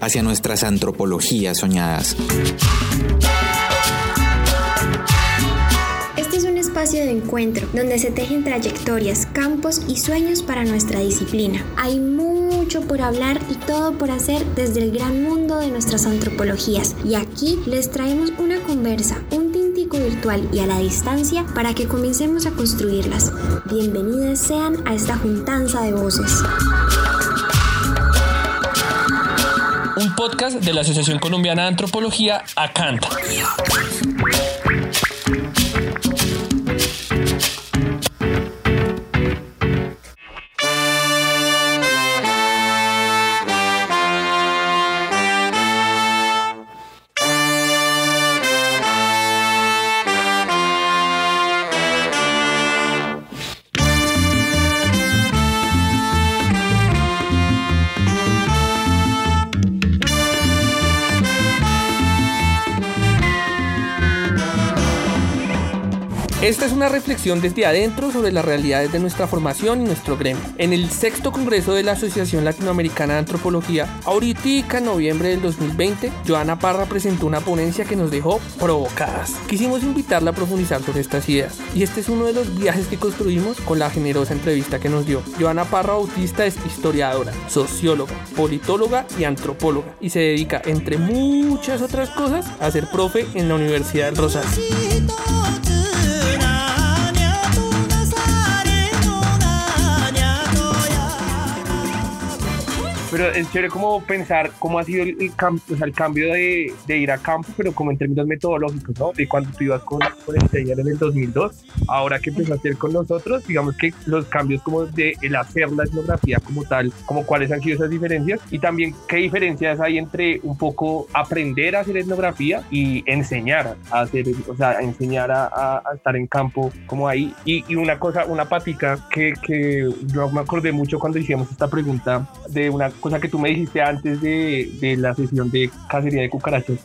hacia nuestras antropologías soñadas. Este espacio de encuentro donde se tejen trayectorias, campos y sueños para nuestra disciplina. Hay mucho por hablar y todo por hacer desde el gran mundo de nuestras antropologías. Y aquí les traemos una conversa, un tintico virtual y a la distancia para que comencemos a construirlas. Bienvenidas sean a esta juntanza de voces. Podcast de la Asociación Colombiana de Antropología, ACANTA. Esta es una reflexión desde adentro sobre las realidades de nuestra formación y nuestro gremio. En el sexto congreso de la Asociación Latinoamericana de Antropología, ahorita en noviembre del 2020, Joana Parra presentó una ponencia que nos dejó provocadas. Quisimos invitarla a profundizar sobre estas ideas y este es uno de los viajes que construimos con la generosa entrevista que nos dio. Joana Parra Bautista es historiadora, socióloga, politóloga y antropóloga y se dedica, entre muchas otras cosas, a ser profe en la Universidad del Rosario. Pero es chévere como pensar cómo ha sido el, o sea, el cambio de, de, ir a campo, pero como en términos metodológicos, ¿no? De cuando tú ibas con, con el en el 2002, ahora que empezaste a ir con nosotros, digamos que los cambios como de el hacer la etnografía como tal, como cuáles han sido esas diferencias y también qué diferencias hay entre un poco aprender a hacer etnografía y enseñar a hacer, o sea, enseñar a, a, a estar en campo como ahí. Y, y, una cosa, una patica que, que yo me acordé mucho cuando hicimos esta pregunta de una cosa que tú me dijiste antes de, de, la sesión de cacería de cucarachas,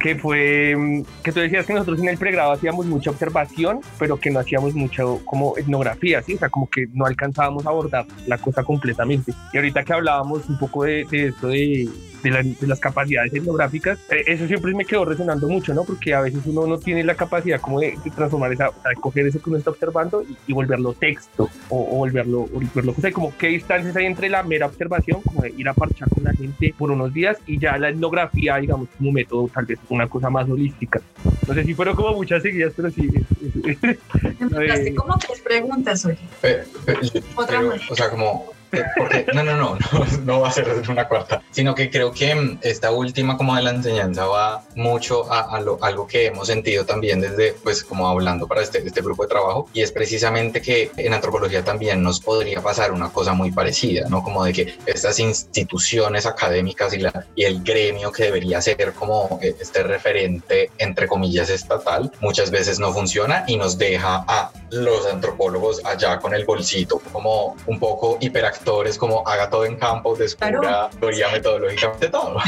que fue mm, que tú decías que nosotros en el pregrado hacíamos mucha observación, pero que no hacíamos mucho como etnografía, ¿sí? o sea, como que no alcanzábamos a abordar la cosa completamente. Y ahorita que hablábamos un poco de, de esto de, de, la, de, las capacidades etnográficas, eh, eso siempre me quedó resonando mucho, ¿no? Porque a veces uno no tiene la capacidad como de, de transformar esa, o sea, de coger eso que uno está observando y, y volverlo texto o, o, volverlo, o volverlo, o sea, como qué distancias hay entre la mera observación, como de ir a parchar con la gente por unos días y ya la etnografía, digamos, como método, tal vez una cosa más holística. No sé si fueron como muchas seguidas, pero sí. Empezaste como tres preguntas hoy. Pero, pero, Otra pero, O sea, como porque, no, no, no, no, no va a ser una cuarta, sino que creo que esta última como de la enseñanza va mucho a, a lo, algo que hemos sentido también desde, pues como hablando para este, este grupo de trabajo, y es precisamente que en antropología también nos podría pasar una cosa muy parecida, ¿no? Como de que estas instituciones académicas y, la, y el gremio que debería ser como este referente, entre comillas, estatal, muchas veces no funciona y nos deja a los antropólogos allá con el bolsito como un poco hiperactores, como haga todo en campo, descubra claro. teoría metodológicamente todo.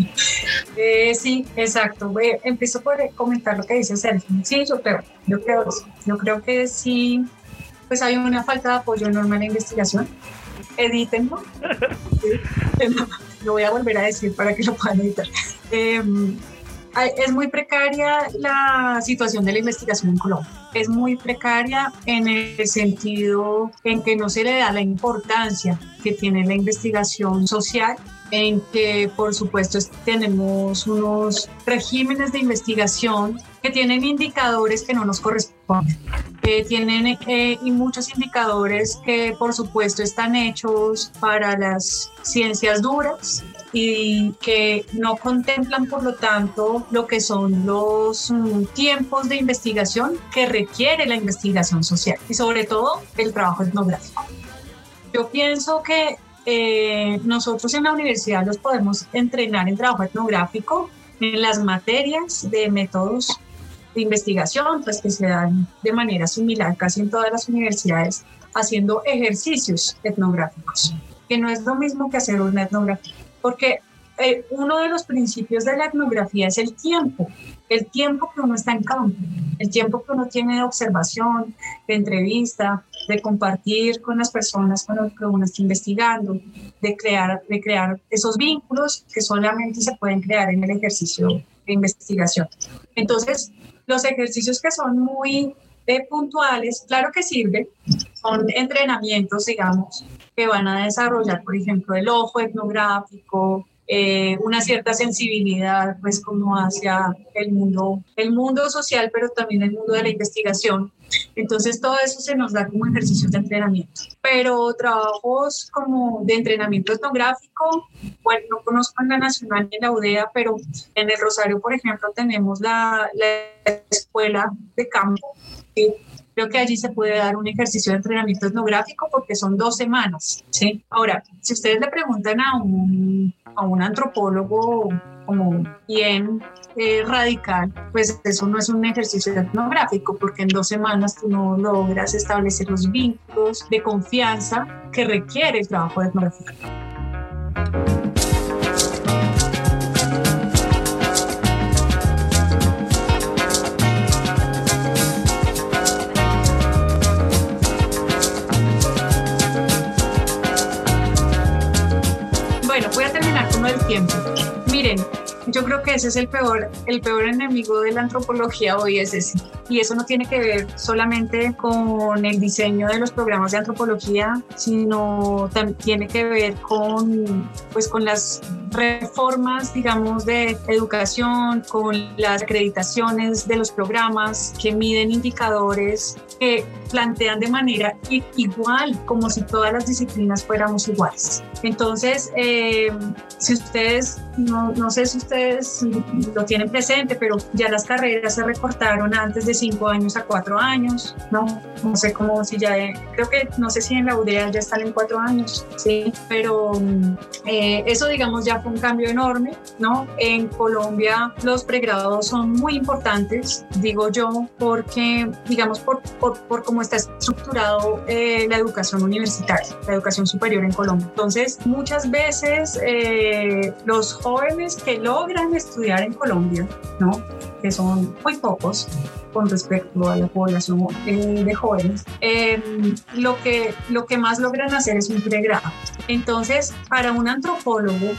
eh, sí, exacto. Voy, empiezo por comentar lo que dice Sergio. Sí, yo creo, yo creo, yo creo que sí, pues hay una falta de apoyo enorme en la investigación. Edítenlo. lo voy a volver a decir para que lo puedan editar. Eh, es muy precaria la situación de la investigación en Colombia. Es muy precaria en el sentido en que no se le da la importancia que tiene la investigación social en que por supuesto tenemos unos regímenes de investigación que tienen indicadores que no nos corresponden, que tienen eh, y muchos indicadores que por supuesto están hechos para las ciencias duras y que no contemplan por lo tanto lo que son los um, tiempos de investigación que requiere la investigación social y sobre todo el trabajo etnográfico. Yo pienso que eh, nosotros en la universidad los podemos entrenar en trabajo etnográfico en las materias de métodos de investigación, pues que se dan de manera similar casi en todas las universidades, haciendo ejercicios etnográficos, que no es lo mismo que hacer una etnografía, porque eh, uno de los principios de la etnografía es el tiempo. el tiempo que uno está en campo, el tiempo que uno tiene de observación, de entrevista, de compartir con las personas con las que uno está investigando, de crear, de crear esos vínculos que solamente se pueden crear en el ejercicio de investigación. Entonces, los ejercicios que son muy eh, puntuales, claro que sirven, son entrenamientos, digamos, que van a desarrollar, por ejemplo, el ojo etnográfico, eh, una cierta sensibilidad, pues como hacia el mundo, el mundo social, pero también el mundo de la investigación. Entonces todo eso se nos da como ejercicio de entrenamiento. Pero trabajos como de entrenamiento etnográfico, bueno, no conozco en la Nacional ni en la UDEA, pero en el Rosario, por ejemplo, tenemos la, la escuela de campo. Creo que allí se puede dar un ejercicio de entrenamiento etnográfico porque son dos semanas. ¿sí? Ahora, si ustedes le preguntan a un, a un antropólogo como bien eh, radical, pues eso no es un ejercicio etnográfico porque en dos semanas tú no logras establecer los vínculos de confianza que requiere el trabajo etnográfico. del tiempo. Yo creo que ese es el peor, el peor enemigo de la antropología hoy es ese. Y eso no tiene que ver solamente con el diseño de los programas de antropología, sino también tiene que ver con, pues, con las reformas, digamos, de educación, con las acreditaciones de los programas que miden indicadores que plantean de manera igual, como si todas las disciplinas fuéramos iguales. Entonces, eh, si ustedes, no, no sé si ustedes lo tienen presente, pero ya las carreras se recortaron antes de cinco años a cuatro años, ¿no? No sé cómo, si ya, creo que, no sé si en la UDEA ya están en años, ¿sí? Pero eh, eso, digamos, ya fue un cambio enorme, ¿no? En Colombia los pregrados son muy importantes, digo yo, porque, digamos, por, por, por cómo está estructurado eh, la educación universitaria, la educación superior en Colombia. Entonces, muchas veces eh, los jóvenes que logran estudiar en Colombia, ¿no? que son muy pocos con respecto a la población eh, de jóvenes, lo, que, lo que más logran hacer es un pregrado. Entonces, para un antropólogo,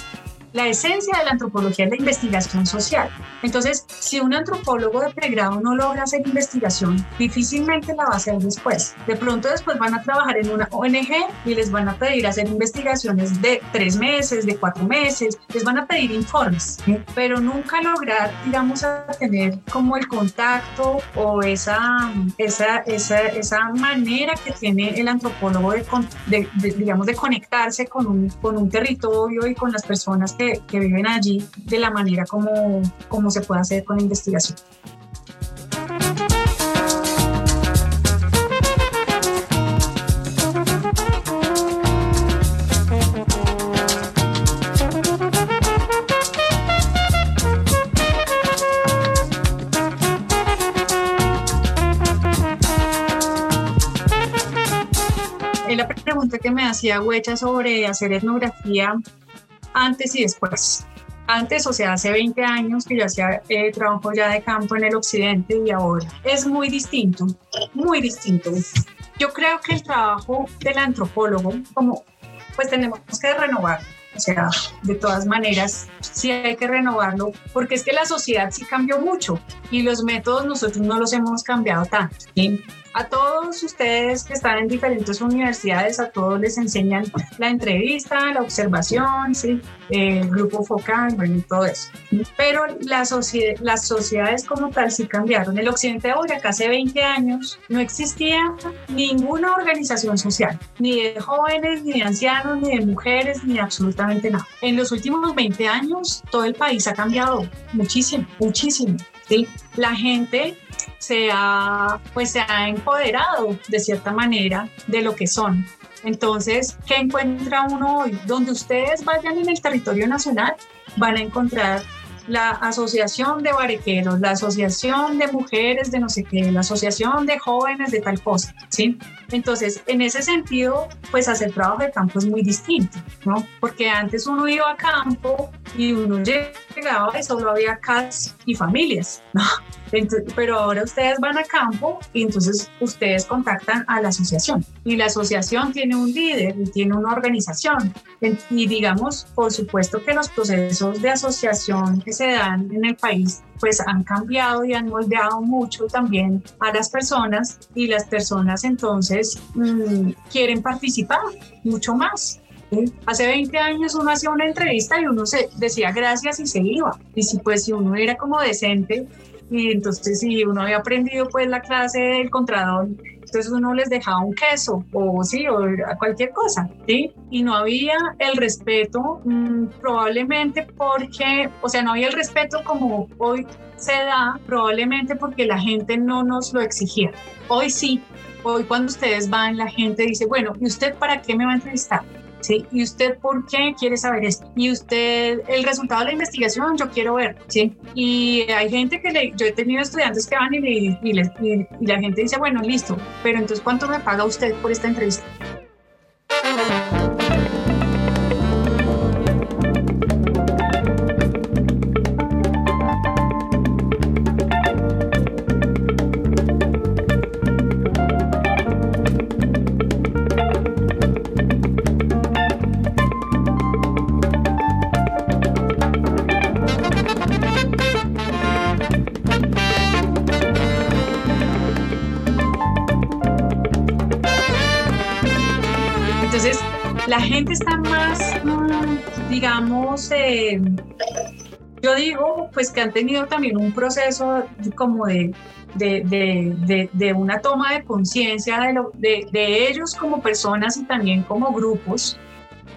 la esencia de la antropología es la investigación social. Entonces, si un antropólogo de pregrado no logra hacer investigación, difícilmente la va a hacer después. De pronto después van a trabajar en una ONG y les van a pedir hacer investigaciones de tres meses, de cuatro meses, les van a pedir informes, pero nunca lograr, digamos, a tener como el contacto o esa, esa, esa, esa manera que tiene el antropólogo de, digamos, de conectarse con un, con un territorio y con las personas que, viven allí de la manera como, como se puede hacer con investigación. la pregunta que me hacía Huecha sobre hacer etnografía antes y después. Antes, o sea, hace 20 años que yo hacía eh, trabajo ya de campo en el occidente y ahora es muy distinto, muy distinto. Yo creo que el trabajo del antropólogo, como pues tenemos que renovar, o sea, de todas maneras, sí hay que renovarlo, porque es que la sociedad sí cambió mucho y los métodos nosotros no los hemos cambiado tanto. ¿sí? A todos ustedes que están en diferentes universidades, a todos les enseñan la entrevista, la observación, ¿sí? el grupo focal, bueno, todo eso. Pero la las sociedades como tal sí cambiaron. El occidente de Boyacá hace 20 años no existía ninguna organización social, ni de jóvenes, ni de ancianos, ni de mujeres, ni absolutamente nada. En los últimos 20 años todo el país ha cambiado muchísimo, muchísimo. La gente se ha, pues se ha empoderado de cierta manera de lo que son. Entonces, ¿qué encuentra uno hoy? Donde ustedes vayan en el territorio nacional, van a encontrar la asociación de barequeros, la asociación de mujeres de no sé qué, la asociación de jóvenes de tal cosa, ¿sí? Entonces, en ese sentido, pues hacer trabajo de campo es muy distinto, ¿no? Porque antes uno iba a campo y uno llegaba y solo había casas y familias, ¿no? pero ahora ustedes van a campo y entonces ustedes contactan a la asociación y la asociación tiene un líder y tiene una organización y digamos, por supuesto que los procesos de asociación que se dan en el país pues han cambiado y han moldeado mucho también a las personas y las personas entonces mm, quieren participar mucho más. Hace 20 años uno hacía una entrevista y uno se decía gracias y se iba. Y si pues si uno era como decente, y entonces si uno había aprendido pues la clase del contrador, entonces uno les dejaba un queso o sí, o cualquier cosa, ¿sí? Y no había el respeto, mm, probablemente porque, o sea, no había el respeto como hoy se da, probablemente porque la gente no nos lo exigía. Hoy sí, hoy cuando ustedes van, la gente dice, bueno, ¿y usted para qué me va a entrevistar? ¿Sí? ¿Y usted por qué quiere saber esto? Y usted, el resultado de la investigación, yo quiero ver, ¿sí? Y hay gente que le, yo he tenido estudiantes que van y, y, y, y la gente dice, bueno, listo, pero entonces, ¿cuánto me paga usted por esta entrevista? La gente está más, mm, digamos, eh, yo digo, pues que han tenido también un proceso como de, de, una toma de conciencia de, de, ellos como personas y también como grupos,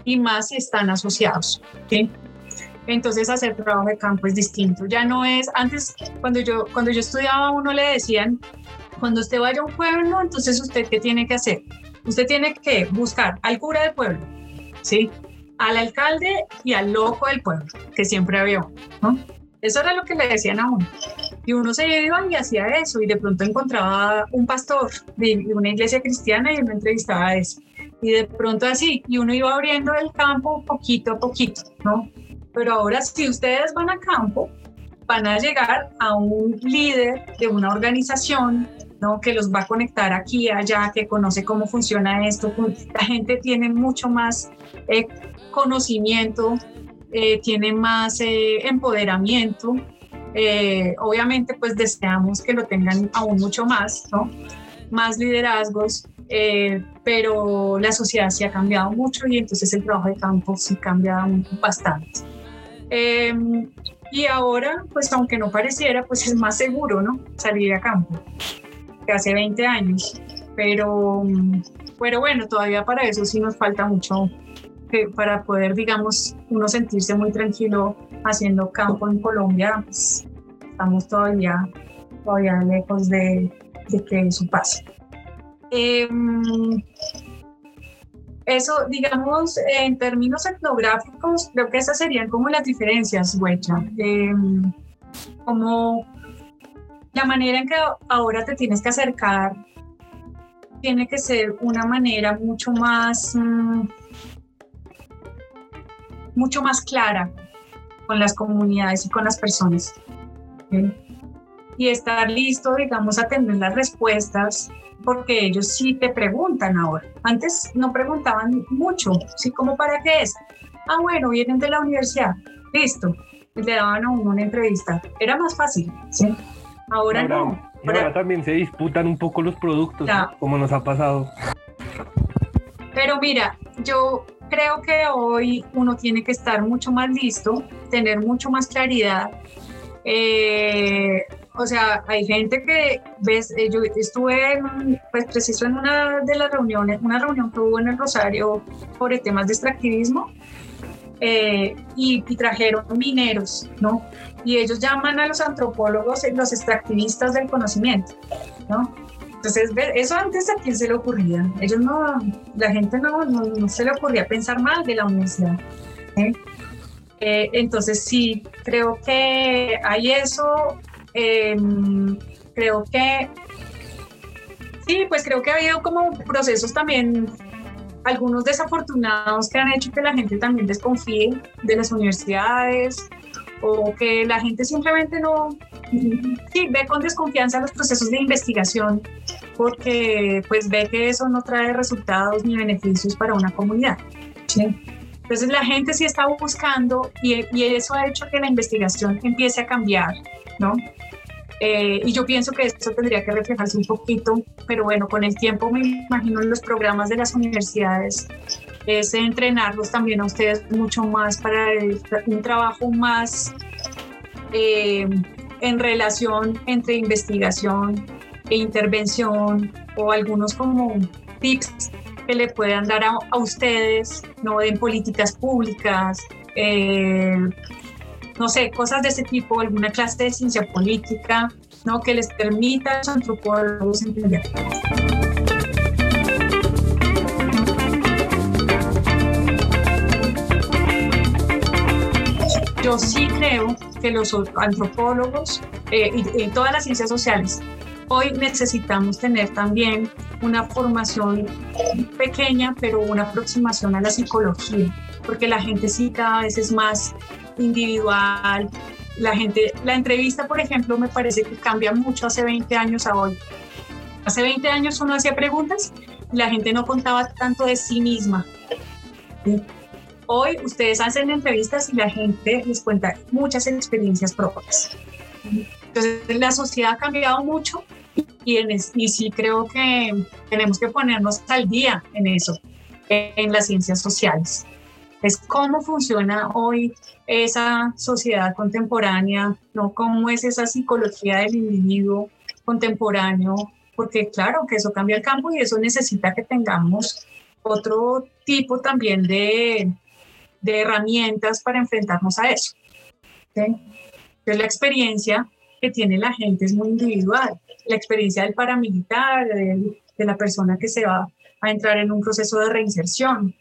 y más si están asociados. Entonces hacer trabajo de campo es distinto. Ya no es, antes cuando yo, cuando yo estudiaba uno le decían, cuando usted vaya a un pueblo, entonces usted qué tiene que hacer? Usted tiene que buscar al cura del pueblo, ¿sí? Al alcalde y al loco del pueblo, que siempre había, ¿no? Eso era lo que le decían a uno. Y uno se iba y hacía eso y de pronto encontraba un pastor de una iglesia cristiana y uno entrevistaba a eso. Y de pronto así, y uno iba abriendo el campo poquito a poquito, ¿no? Pero ahora si ustedes van a campo, van a llegar a un líder de una organización que los va a conectar aquí, allá, que conoce cómo funciona esto. La gente tiene mucho más eh, conocimiento, eh, tiene más eh, empoderamiento. obviamente, pues deseamos que lo tengan aún mucho más, ¿no? Más liderazgos, pero la sociedad sí ha cambiado mucho y entonces el trabajo de campo sí cambia bastante. Em, y ahora, pues aunque no pareciera, pues es más seguro, ¿no? Salir a campo que hace 20 años. Pero, pero bueno, todavía para eso sí nos falta mucho para poder, digamos, uno sentirse muy tranquilo haciendo campo en Colombia, pues, estamos todavía, todavía lejos de, de que eso pase. Em, eso, digamos, en términos etnográficos, creo que esas serían como las diferencias, Huecha. Em, como la manera en que ahora te tienes que acercar tiene que ser una manera mucho más, mm, mucho más clara con las comunidades y con las personas. Y estar listo, digamos, a tener las respuestas, porque ellos sí te preguntan ahora. Antes no preguntaban mucho, ¿sí? ¿Cómo para qué es? Ah, bueno, vienen de la universidad, listo. Le daban a uno una entrevista. Era más fácil, ¿sí? Ahora, no. Ahora, también se disputan un poco los productos, como nos ha pasado. Pero mira, yo creo que hoy uno tiene que estar mucho más listo, tener mucho más claridad. Eh, o sea, hay gente que, ves, eh, yo estuve, pues preciso en una de las reuniones, una reunión que hubo en el Rosario sobre temas de extractivismo, eh, y, trajeron mineros, ¿no? Y ellos llaman a los antropólogos los extractivistas del conocimiento, ¿no? Entonces, eso antes a quién se le ocurría. Ellos no, la gente no, no, se le ocurría pensar mal de la universidad. ¿eh? Eh, entonces sí, creo que hay eso. Em, creo que sí, pues creo que ha habido como procesos también, algunos desafortunados que han hecho que la gente también desconfíe de las universidades o que la gente simplemente no, sí, ve con desconfianza los procesos de investigación porque pues ve que eso no trae resultados ni beneficios para una comunidad. Entonces la gente sí está buscando y, y, eso ha hecho que la investigación empiece a cambiar, ¿no? Eh, y yo pienso que eso tendría que reflejarse un poquito, pero bueno, con el tiempo me imagino en los programas de las universidades es entrenarlos también a ustedes mucho más para un trabajo más eh, en relación entre investigación e intervención o algunos como tips que le puedan dar a, ustedes, ¿no? En políticas públicas, eh, no sé, cosas de ese tipo, alguna clase de ciencia política, ¿no? Que les permita a los antropólogos entender. Sí creo que los antropólogos eh, y, y todas las ciencias sociales hoy necesitamos tener también una formación pequeña, pero una aproximación a la psicología, porque la gente sí cada vez es más individual. La gente, la entrevista, por ejemplo, me parece que cambia mucho hace 20 años a hoy. Hace 20 años uno hacía preguntas la gente no contaba tanto de sí misma. Hoy ustedes hacen entrevistas y la gente les cuenta muchas experiencias propias. Entonces la sociedad ha cambiado mucho y, en, y sí creo que tenemos que ponernos al día en eso, en las ciencias sociales es cómo funciona hoy esa sociedad contemporánea, ¿no? Cómo es esa psicología del individuo contemporáneo, porque claro que eso cambia el campo y eso necesita que tengamos otro tipo también de, de herramientas para enfrentarnos a eso. ¿sí? la experiencia que tiene la gente es muy individual. La experiencia del paramilitar, de, de la persona que se va a entrar en un proceso de reinserción,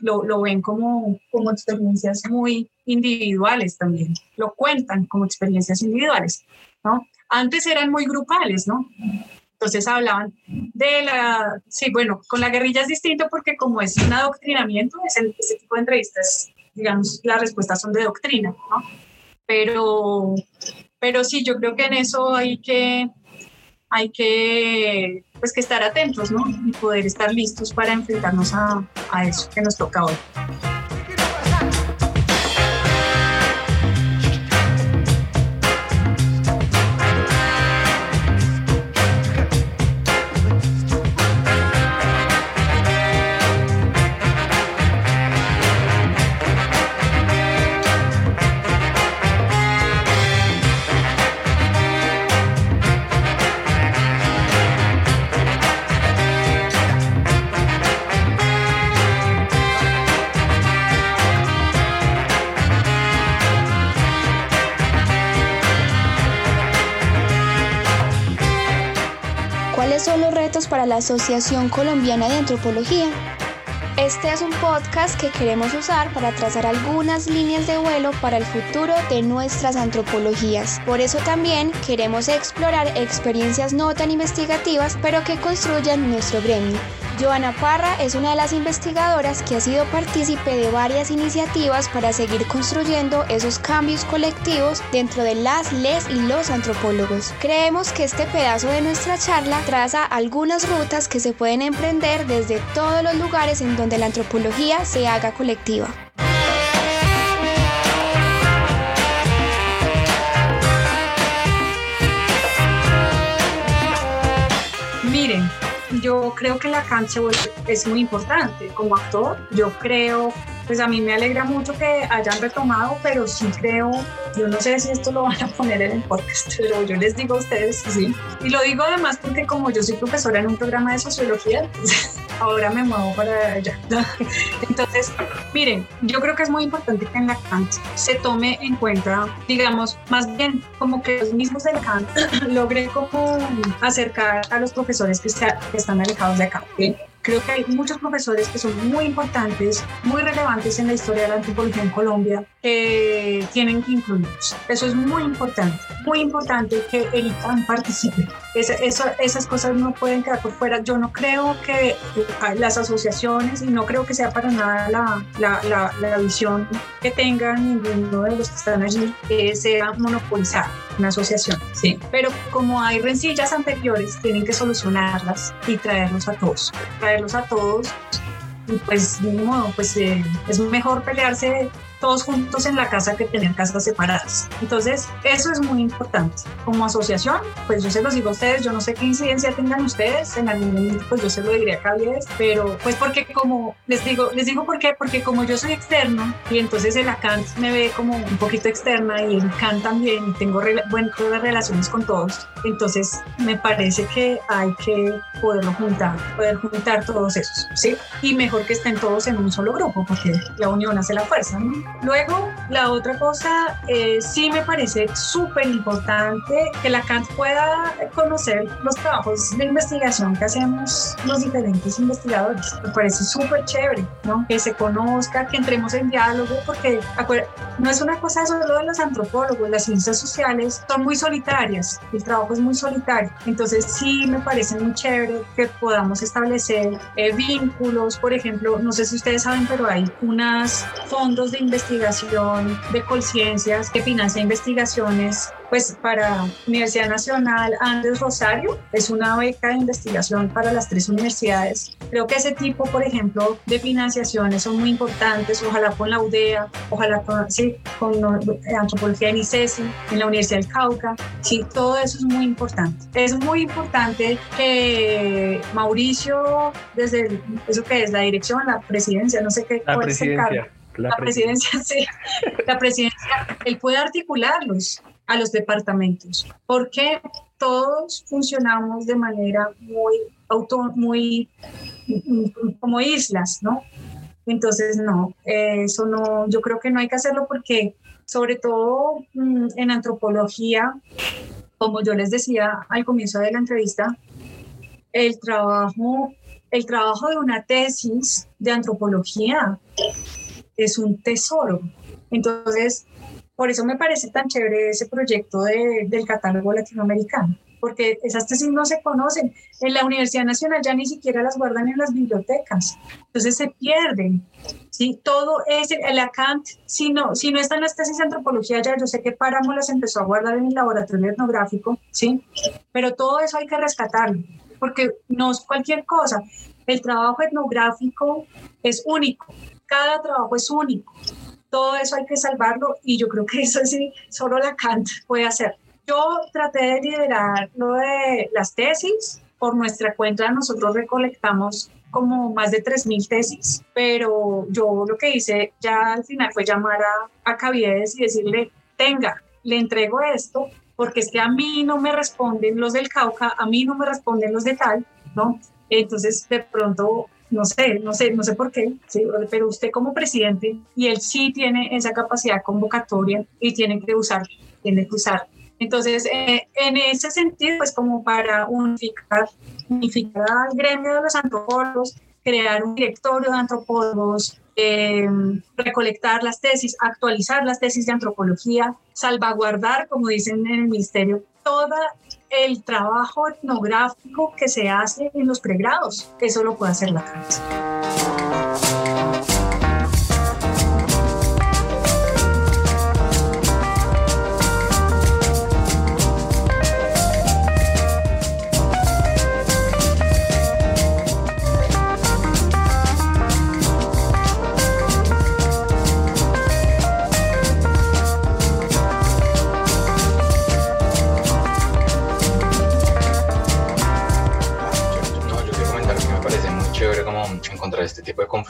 lo, lo ven como, como experiencias muy individuales también, lo cuentan como experiencias individuales, ¿no? Antes eran muy grupales, ¿no? Entonces hablaban de la, sí, bueno, con la guerrilla es distinto porque como es un adoctrinamiento, es el, ese tipo de entrevistas, digamos, las respuestas son de doctrina, ¿no? Pero, pero sí, yo creo que en eso hay que, hay que pues que estar atentos, ¿no? Y poder estar listos para enfrentarnos a, a eso que nos toca hoy. Para la Asociación Colombiana de Antropología. Este es un podcast que queremos usar para trazar algunas líneas de vuelo para el futuro de nuestras antropologías. Por eso también queremos explorar experiencias no tan investigativas, pero que construyan nuestro gremio. Joana Parra es una de las investigadoras que ha sido partícipe de varias iniciativas para seguir construyendo esos cambios colectivos dentro de las, les y los antropólogos. Creemos que este pedazo de nuestra charla traza algunas rutas que se pueden emprender desde todos los lugares en donde la antropología se haga colectiva. Miren, yo creo que la cancha es muy importante. Como actor, yo creo, pues a mí me alegra mucho que hayan retomado, pero sí creo, yo no sé si esto lo van a poner en el podcast, pero yo les digo a ustedes sí. Y lo digo además porque como yo soy profesora en un programa de sociología, pues, ahora me muevo para allá. Entonces, miren, yo creo que es muy importante que en la CANT se tome en cuenta, digamos, más bien como que los mismos del CANT logren como acercar a los profesores que, están alejados de acá. Creo que hay muchos profesores que son muy importantes, muy relevantes en la historia de la antropología en Colombia, que tienen que incluirlos. Eso es muy importante, muy importante que el ICANN participe. esas cosas no pueden quedar por fuera. Yo no creo que eh, las asociaciones, y no creo que sea para nada la, la, la, visión que tengan ninguno de los que están allí, sea monopolizar una asociación. Sí. Pero como hay rencillas anteriores, tienen que solucionarlas y traerlos a todos. A todos. Y pues de modo, pues eh, es mejor pelearse todos juntos en la casa que tener casas separadas. Entonces, eso es muy importante. Como asociación, pues yo se los digo a ustedes, yo no sé qué incidencia tengan ustedes, en algún momento pues yo se lo diría a Cavies, pero pues porque como les digo, les digo por qué, porque como yo soy externo y entonces el ACANT me ve como un poquito externa y el CAN también y tengo buenas relaciones con todos, entonces me parece que hay que poderlo juntar, poder juntar todos esos, ¿sí? Y mejor que estén todos en un solo grupo, porque la unión hace la fuerza, ¿no? Luego, la otra cosa, eh, sí me parece súper importante que la CANT pueda conocer los trabajos de investigación que hacemos los diferentes investigadores. Me parece súper chévere, ¿no? Que se conozca, que entremos en diálogo, porque no es una cosa solo de los antropólogos, las ciencias sociales son muy solitarias, el trabajo es muy solitario. Entonces, sí me parece muy chévere que podamos establecer eh, vínculos, por ejemplo, no sé si ustedes saben, pero hay unos fondos de investigación investigación de Colciencias que financia investigaciones pues para Universidad Nacional Andrés Rosario. Es una beca de investigación para las tres universidades. Creo que ese tipo, por ejemplo, de financiaciones son muy importantes, ojalá con la UDEA, ojalá con, sí, con Antropología en ICESI, en la Universidad del Cauca, sí, todo eso es muy importante. Es muy importante que Mauricio, desde eso que es la dirección, la presidencia, no sé qué, la presidencia la, presidencia, sí, la presidencia, él puede articularlos a los departamentos, porque todos funcionamos de manera muy auto, muy como islas, ¿no? Entonces, no, eso no, yo creo que no hay que hacerlo porque, sobre todo mm, en antropología, como yo les decía al comienzo de la entrevista, el trabajo, el trabajo de una tesis de antropología es un tesoro. Entonces, por eso me parece tan chévere ese proyecto del catálogo latinoamericano, porque esas tesis no se conocen. En la Universidad Nacional ya ni siquiera las guardan en las bibliotecas, entonces se pierden. ¿sí? Todo es el ACANT, si no, si no están las tesis de antropología ya, yo sé que Páramo las empezó a guardar en el laboratorio etnográfico, ¿sí? pero todo eso hay que rescatarlo, porque no es cualquier cosa. El trabajo etnográfico es único cada trabajo es único. Todo eso hay que salvarlo y yo creo que eso sí, solo la Kant puede hacer. Yo traté de liderar lo de las tesis. Por nuestra cuenta nosotros recolectamos como más de 3.000 tesis, pero yo lo que hice ya al final fue llamar a, a Caviedes y decirle, tenga, le entrego esto, porque es que a mí no me responden los del Cauca, a mí no me responden los de tal, ¿no? Entonces, de pronto, no sé, no sé, no sé por qué, pero usted como presidente y él sí tiene esa capacidad convocatoria y tiene que usar, tiene que usar. Entonces, eh, en ese sentido, pues como para unificar, unificar al gremio de los antropólogos, crear un directorio de antropólogos, eh, recolectar las tesis, actualizar las tesis de antropología, salvaguardar, como dicen en el ministerio, toda el trabajo etnográfico que se hace en los pregrados. Eso lo puede hacer la casa.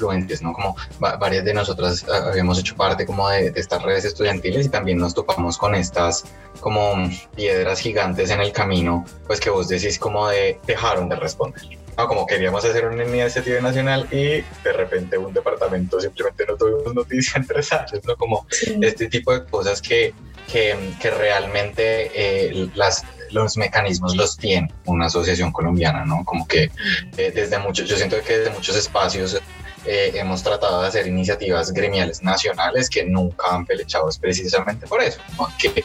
De confluencias, ¿no? Como varias de nosotras ah, habíamos hecho parte como de, estas redes estudiantiles y también nos topamos con estas como piedras gigantes en el camino, pues que vos decís como de dejaron de responder. ¿no? Como queríamos hacer una iniciativa nacional y de repente un departamento simplemente no tuvimos noticias en tres años, ¿no? Como este tipo de cosas que, que, que realmente eh, las los mecanismos los tiene una asociación colombiana, ¿no? Como que eh, desde muchos, yo siento que desde muchos espacios eh, hemos tratado de hacer iniciativas gremiales nacionales que nunca han pelechado precisamente por eso, que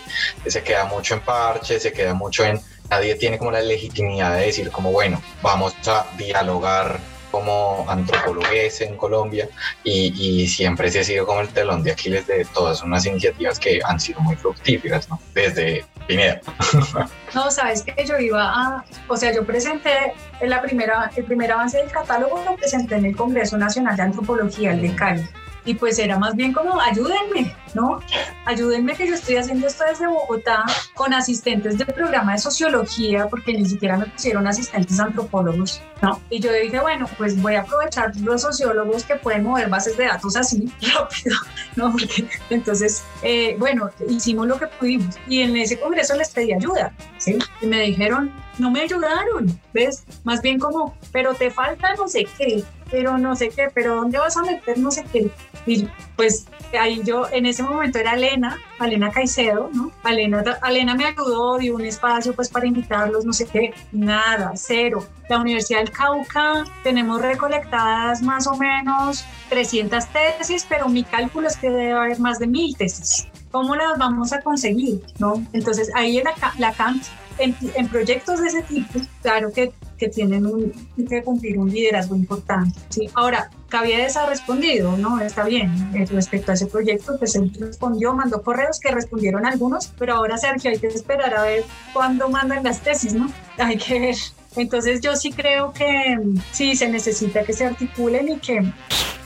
se queda mucho en parche, se queda mucho en nadie tiene como la legitimidad de decir como bueno, vamos a dialogar como antropólogues en Colombia y, siempre se ha sido como el telón de Aquiles de todas unas iniciativas que han sido muy fructíferas. Desde Pineda. No, sabes que yo iba a, o sea, yo presenté la primera, el primer avance del catálogo, lo presenté en el Congreso Nacional de Antropología, el de Cali y pues era más bien como ayúdenme, ¿no? Ayúdenme que yo estoy haciendo esto desde Bogotá con asistentes del programa de sociología porque ni siquiera me pusieron asistentes antropólogos, ¿no? Y yo dije, bueno, pues voy a aprovechar los sociólogos que pueden mover bases de datos así rápido, ¿no? Porque entonces, eh, bueno, hicimos lo que pudimos y en ese congreso les pedí ayuda, ¿sí? Y me dijeron, no me ayudaron, ¿ves? Más bien como, pero te falta no sé qué, pero no sé qué, pero ¿dónde vas a meter no sé qué? Y pues ahí yo, en ese momento era Alena, Alena Caicedo, ¿no? Alena, Alena me ayudó, dio un espacio pues para invitarlos, no sé qué, nada, cero. La Universidad del Cauca, tenemos recolectadas más o menos 300 tesis, pero mi cálculo es que debe haber más de mil tesis. ¿Cómo las vamos a conseguir? ¿no? Entonces ahí la, la CAMP en, proyectos de ese tipo, claro que, que tienen que cumplir un liderazgo importante. ¿sí? Ahora, Caviedes ha respondido, ¿no? Está bien, eh, respecto a ese proyecto, pues él respondió, mandó correos que respondieron algunos, pero ahora Sergio hay que esperar a ver cuándo mandan las tesis, ¿no? Hay que ver. Entonces yo sí creo que sí se necesita que se articulen y que,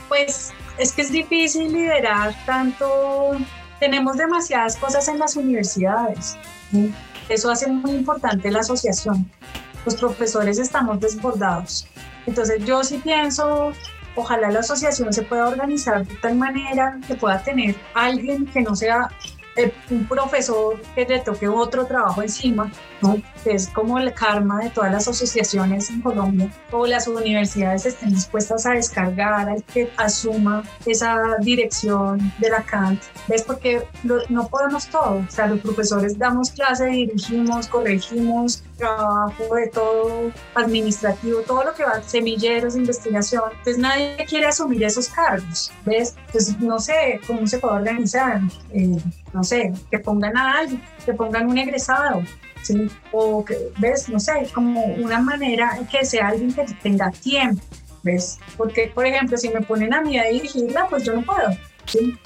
pues, es que es difícil liderar tanto, tenemos demasiadas cosas en las universidades. ¿sí? Eso hace muy importante la asociación. Los profesores estamos desbordados. Entonces yo sí pienso, ojalá la asociación se pueda organizar de tal manera que pueda tener alguien que no sea eh, un profesor que le toque otro trabajo encima, ¿no? que es como el karma de todas las asociaciones en Colombia, o las universidades estén dispuestas a descargar al que asuma esa dirección de la CANT, ¿ves? Porque no podemos todo, o sea, los profesores damos clase, dirigimos, corregimos, trabajo de todo, administrativo, todo lo que va, semilleros, investigación, entonces nadie quiere asumir esos cargos, ¿ves? Pues no sé cómo se puede organizar, eh, no sé, que pongan a alguien, que pongan un egresado, ¿sí? O que, ¿ves? No sé, como una manera que sea alguien que tenga tiempo, ¿ves? Porque, por ejemplo, si me ponen a mí a dirigirla, pues yo no puedo, ¿sí?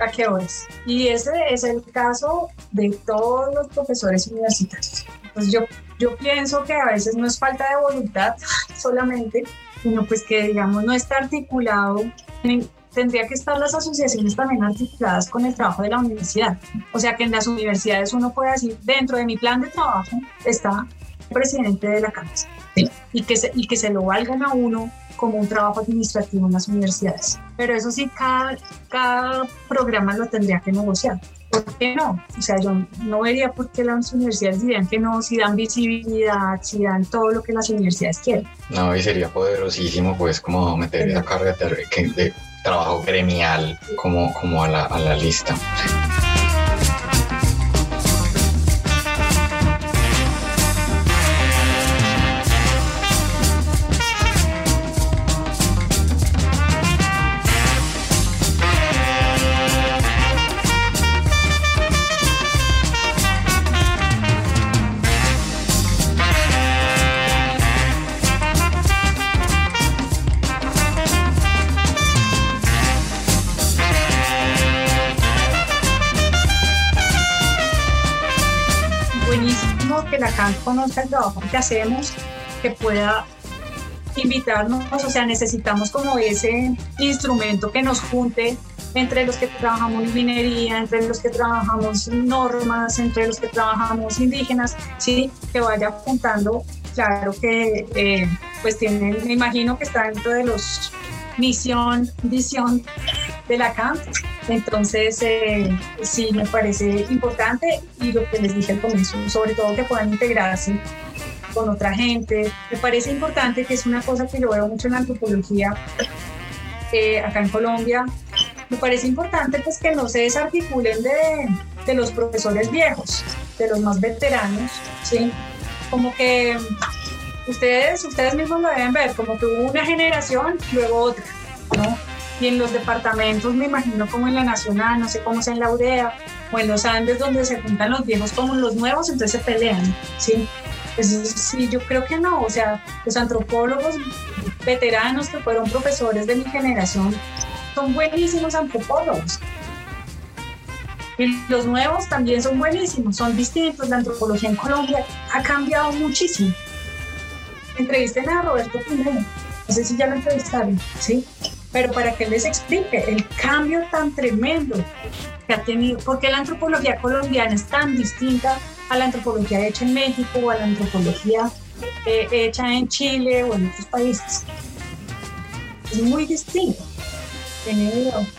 ¿A qué horas? Y ese es el caso de todos los profesores universitarios. Pues yo, yo pienso que a veces no es falta de voluntad solamente, sino pues que digamos no está articulado en, tendría que estar las asociaciones también articuladas con el trabajo de la universidad. O sea que en las universidades uno puede decir, dentro de mi plan de trabajo está el presidente de la Cámara y, que se, y que se lo valgan a uno como un trabajo administrativo en las universidades. Pero eso sí, cada, cada programa lo tendría que negociar. ¿Por qué no? O sea, yo no vería por qué las universidades dirían que no, si dan visibilidad, si dan todo lo que las universidades quieren. No, y sería poderosísimo, pues, como meter esa carga de, de trabajo gremial como, como a, la, a la lista. Conozca el trabajo que hacemos, que pueda invitarnos, o sea, necesitamos como ese instrumento que nos junte entre los que trabajamos en minería, entre los que trabajamos normas, entre los que trabajamos indígenas, sí, que vaya juntando, claro que eh, pues tienen, me imagino que está dentro de los misión, visión de la CAMP, entonces eh, sí me parece importante y lo que les dije al comienzo, sobre todo que puedan integrarse con otra gente. Me parece importante que es una cosa que yo veo mucho en la antropología eh, acá en Colombia. Me parece importante pues que no se desarticulen de, de los profesores viejos, de los más veteranos, ¿sí? Como que ustedes, ustedes mismos lo deben ver, como que hubo una generación, luego otra, ¿no? Y en los departamentos, me imagino como en la Nacional, no sé cómo sea en la UDEA, o en los Andes, donde se juntan los viejos como los nuevos, entonces se pelean, ¿sí? Pues sí, yo creo que no, o sea, los antropólogos veteranos que fueron profesores de mi generación son buenísimos antropólogos. Y los nuevos también son buenísimos, son distintos. La antropología en Colombia ha cambiado muchísimo. Entrevisten a Roberto Pineda, no sé si ya lo entrevistaron, ¿sí? Pero para que les explique el cambio tan tremendo que ha tenido, porque la antropología colombiana es tan distinta a la antropología hecha en México o a la antropología eh, hecha en Chile o en otros países. Es muy distinto.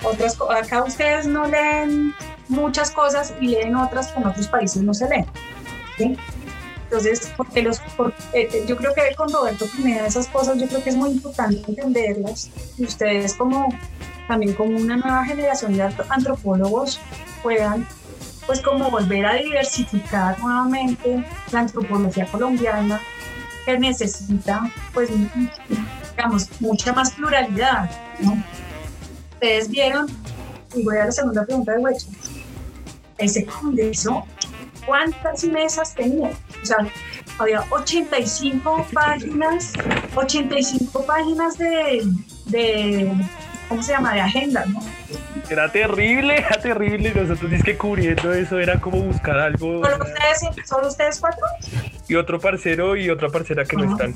otras, acá ustedes no leen muchas cosas y leen otras que en otros países no se leen. Entonces, porque los, eh, yo creo que con Roberto Pineda esas cosas yo creo que es muy importante entenderlas y ustedes como también como una nueva generación de antropólogos puedan pues como volver a diversificar nuevamente la antropología colombiana que necesita pues digamos mucha más pluralidad ustedes vieron y voy a la segunda pregunta de Huecho ese congreso, ¿cuántas mesas tenía? O sea, había 85 páginas, 85 páginas de, de ¿cómo se llama? De agenda, ¿no? Era terrible, era terrible. Nosotros es que cubriendo eso era como buscar algo. ¿Solo ustedes, ¿solo ustedes cuatro? Y otro parcero y otra parcera que no están.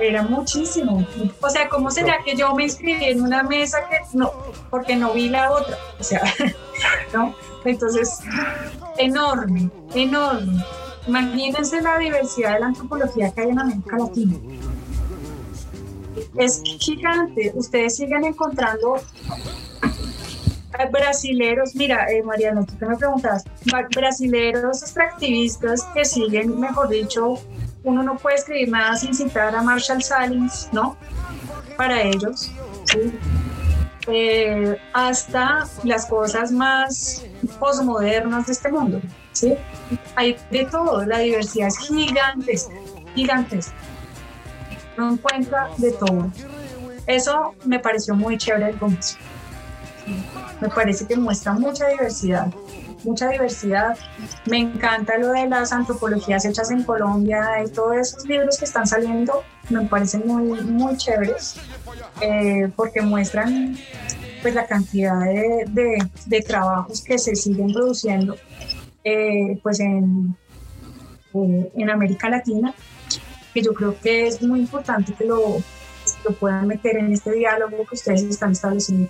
era muchísimo. O sea, ¿cómo será que yo me inscribí en una mesa que no, porque no vi la otra? O sea, ¿no? Entonces, enorme, enorme. Imagínense la diversidad de la antropología que hay en América Latina. Es gigante. Ustedes siguen encontrando brasileros, mira, eh, Mariano, tú que me preguntas, brasileros extractivistas que siguen, mejor dicho, uno no puede escribir nada sin citar a Marshall Salins, ¿no? Para ellos, ¿sí? Eh, hasta las cosas más posmodernas de este mundo. ¿sí? Hay de todo, la diversidad es gigantesca, gigantesca. No encuentra de todo. Eso me pareció muy chévere el comienzo. Me parece que muestra mucha diversidad, mucha diversidad. Me encanta lo de las antropologías hechas en Colombia y todos esos libros que están saliendo, me parecen muy, muy chéveres eh, porque muestran pues la cantidad de, de, trabajos que se siguen produciendo eh, pues en, eh, en América Latina, que yo creo que es muy importante que lo, lo puedan meter en este diálogo que ustedes están estableciendo.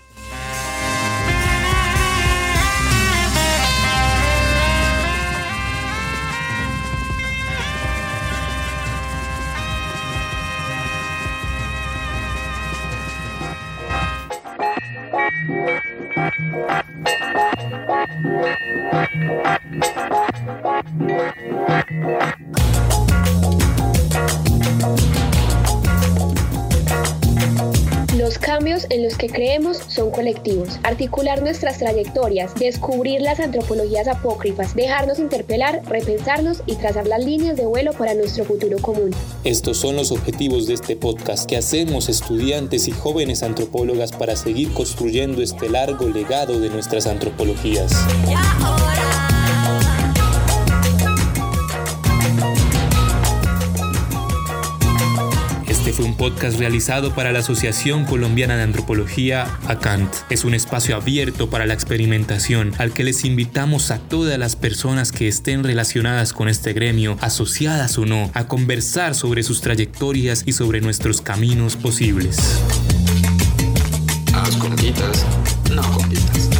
Los en los que creemos son colectivos. Articular nuestras trayectorias, descubrir las antropologías apócrifas, dejarnos interpelar, repensarnos y trazar las líneas de vuelo para nuestro futuro común. Estos son los objetivos de este podcast que hacemos estudiantes y jóvenes antropólogas para seguir construyendo este largo legado de nuestras antropologías. Fue un podcast realizado para la Asociación Colombiana de Antropología, ACANT. Es un espacio abierto para la experimentación al que les invitamos a todas las personas que estén relacionadas con este gremio, asociadas o no, a conversar sobre sus trayectorias y sobre nuestros caminos posibles. A las no compitas.